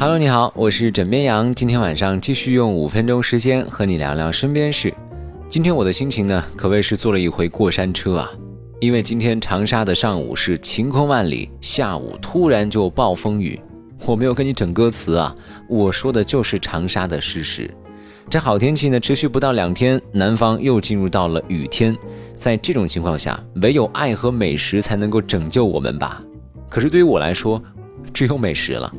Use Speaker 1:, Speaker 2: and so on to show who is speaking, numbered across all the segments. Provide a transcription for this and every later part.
Speaker 1: Hello，你好，我是枕边羊。今天晚上继续用五分钟时间和你聊聊身边事。今天我的心情呢，可谓是坐了一回过山车啊。因为今天长沙的上午是晴空万里，下午突然就暴风雨。我没有跟你整歌词啊，我说的就是长沙的事实。这好天气呢，持续不到两天，南方又进入到了雨天。在这种情况下，唯有爱和美食才能够拯救我们吧。可是对于我来说，只有美食了。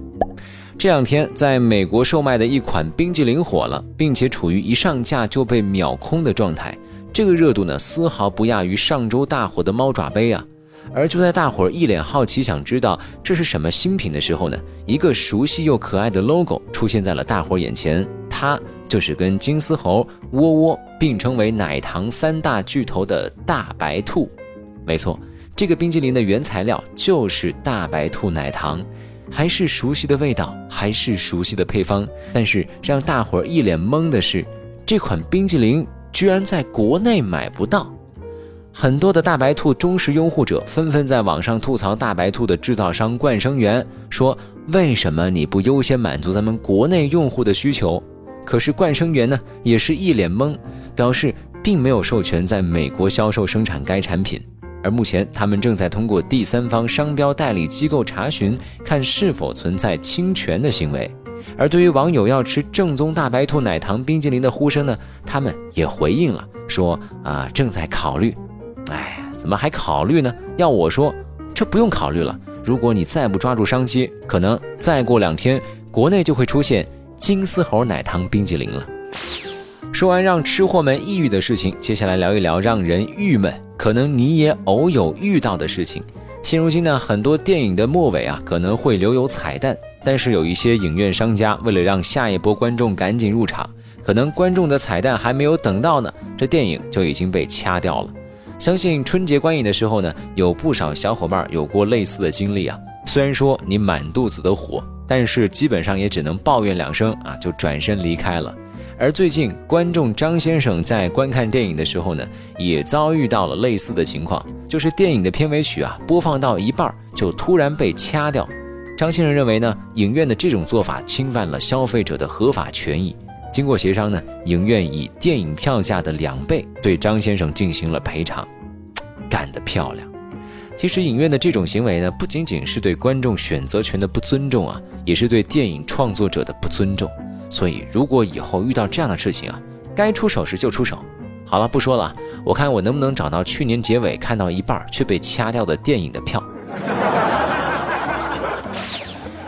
Speaker 1: 这两天，在美国售卖的一款冰激凌火了，并且处于一上架就被秒空的状态。这个热度呢，丝毫不亚于上周大火的猫爪杯啊。而就在大伙儿一脸好奇想知道这是什么新品的时候呢，一个熟悉又可爱的 logo 出现在了大伙儿眼前，它就是跟金丝猴、窝窝并称为奶糖三大巨头的大白兔。没错，这个冰激凌的原材料就是大白兔奶糖。还是熟悉的味道，还是熟悉的配方，但是让大伙儿一脸懵的是，这款冰激凌居然在国内买不到。很多的大白兔忠实拥护者纷纷在网上吐槽大白兔的制造商冠生园，说为什么你不优先满足咱们国内用户的需求？可是冠生园呢，也是一脸懵，表示并没有授权在美国销售生产该产品。而目前，他们正在通过第三方商标代理机构查询，看是否存在侵权的行为。而对于网友要吃正宗大白兔奶糖冰激凌的呼声呢，他们也回应了，说啊正在考虑。哎，怎么还考虑呢？要我说，这不用考虑了。如果你再不抓住商机，可能再过两天，国内就会出现金丝猴奶糖冰激凌了。说完让吃货们抑郁的事情，接下来聊一聊让人郁闷。可能你也偶有遇到的事情。现如今呢，很多电影的末尾啊可能会留有彩蛋，但是有一些影院商家为了让下一波观众赶紧入场，可能观众的彩蛋还没有等到呢，这电影就已经被掐掉了。相信春节观影的时候呢，有不少小伙伴有过类似的经历啊。虽然说你满肚子的火，但是基本上也只能抱怨两声啊，就转身离开了。而最近，观众张先生在观看电影的时候呢，也遭遇到了类似的情况，就是电影的片尾曲啊，播放到一半就突然被掐掉。张先生认为呢，影院的这种做法侵犯了消费者的合法权益。经过协商呢，影院以电影票价的两倍对张先生进行了赔偿，干得漂亮。其实，影院的这种行为呢，不仅仅是对观众选择权的不尊重啊，也是对电影创作者的不尊重。所以，如果以后遇到这样的事情啊，该出手时就出手。好了，不说了，我看我能不能找到去年结尾看到一半却被掐掉的电影的票。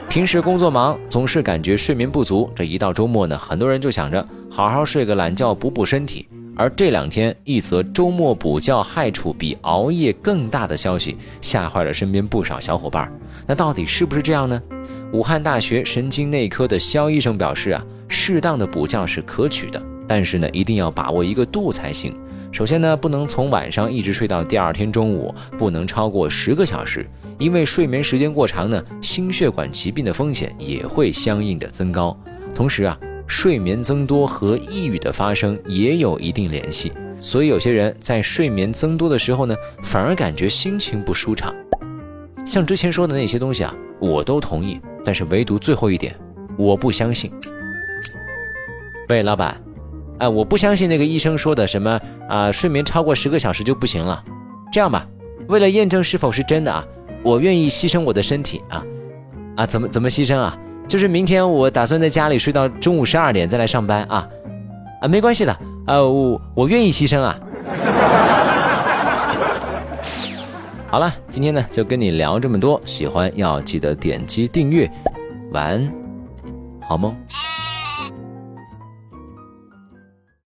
Speaker 1: 平时工作忙，总是感觉睡眠不足。这一到周末呢，很多人就想着好好睡个懒觉补补身体。而这两天，一则周末补觉害处比熬夜更大的消息，吓坏了身边不少小伙伴。那到底是不是这样呢？武汉大学神经内科的肖医生表示啊。适当的补觉是可取的，但是呢，一定要把握一个度才行。首先呢，不能从晚上一直睡到第二天中午，不能超过十个小时，因为睡眠时间过长呢，心血管疾病的风险也会相应的增高。同时啊，睡眠增多和抑郁的发生也有一定联系，所以有些人在睡眠增多的时候呢，反而感觉心情不舒畅。像之前说的那些东西啊，我都同意，但是唯独最后一点，我不相信。喂，老板，哎，我不相信那个医生说的什么啊，睡眠超过十个小时就不行了。这样吧，为了验证是否是真的啊，我愿意牺牲我的身体啊啊，怎么怎么牺牲啊？就是明天我打算在家里睡到中午十二点再来上班啊啊，没关系的啊，我我愿意牺牲啊。好了，今天呢就跟你聊这么多，喜欢要记得点击订阅，晚安，好梦。